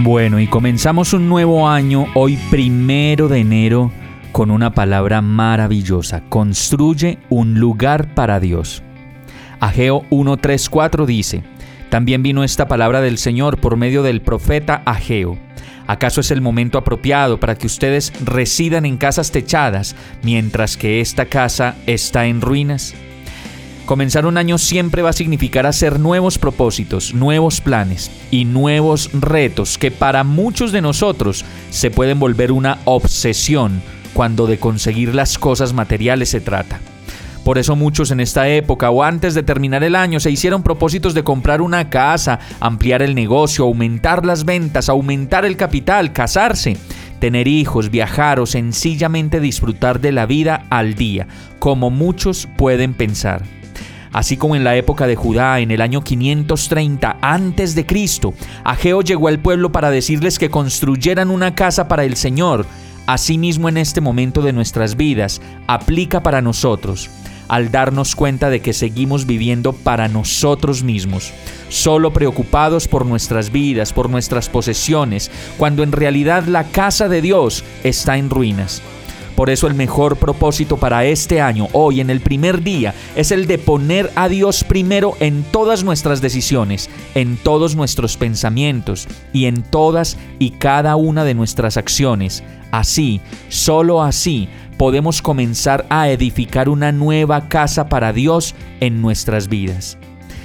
Bueno, y comenzamos un nuevo año hoy primero de enero con una palabra maravillosa. Construye un lugar para Dios. Ageo 1.3.4 dice, también vino esta palabra del Señor por medio del profeta Ageo. ¿Acaso es el momento apropiado para que ustedes residan en casas techadas mientras que esta casa está en ruinas? Comenzar un año siempre va a significar hacer nuevos propósitos, nuevos planes y nuevos retos que para muchos de nosotros se pueden volver una obsesión cuando de conseguir las cosas materiales se trata. Por eso muchos en esta época o antes de terminar el año se hicieron propósitos de comprar una casa, ampliar el negocio, aumentar las ventas, aumentar el capital, casarse, tener hijos, viajar o sencillamente disfrutar de la vida al día, como muchos pueden pensar. Así como en la época de Judá, en el año 530 antes de Cristo, Ageo llegó al pueblo para decirles que construyeran una casa para el Señor. Asimismo en este momento de nuestras vidas, aplica para nosotros al darnos cuenta de que seguimos viviendo para nosotros mismos, solo preocupados por nuestras vidas, por nuestras posesiones, cuando en realidad la casa de Dios está en ruinas. Por eso el mejor propósito para este año, hoy en el primer día, es el de poner a Dios primero en todas nuestras decisiones, en todos nuestros pensamientos y en todas y cada una de nuestras acciones. Así, solo así, podemos comenzar a edificar una nueva casa para Dios en nuestras vidas.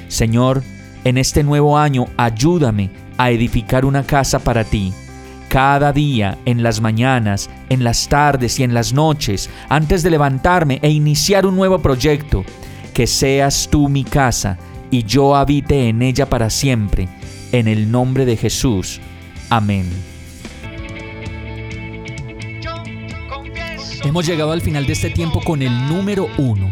Señor, en este nuevo año ayúdame a edificar una casa para ti. Cada día, en las mañanas, en las tardes y en las noches, antes de levantarme e iniciar un nuevo proyecto, que seas tú mi casa y yo habite en ella para siempre. En el nombre de Jesús. Amén. Hemos llegado al final de este tiempo con el número uno.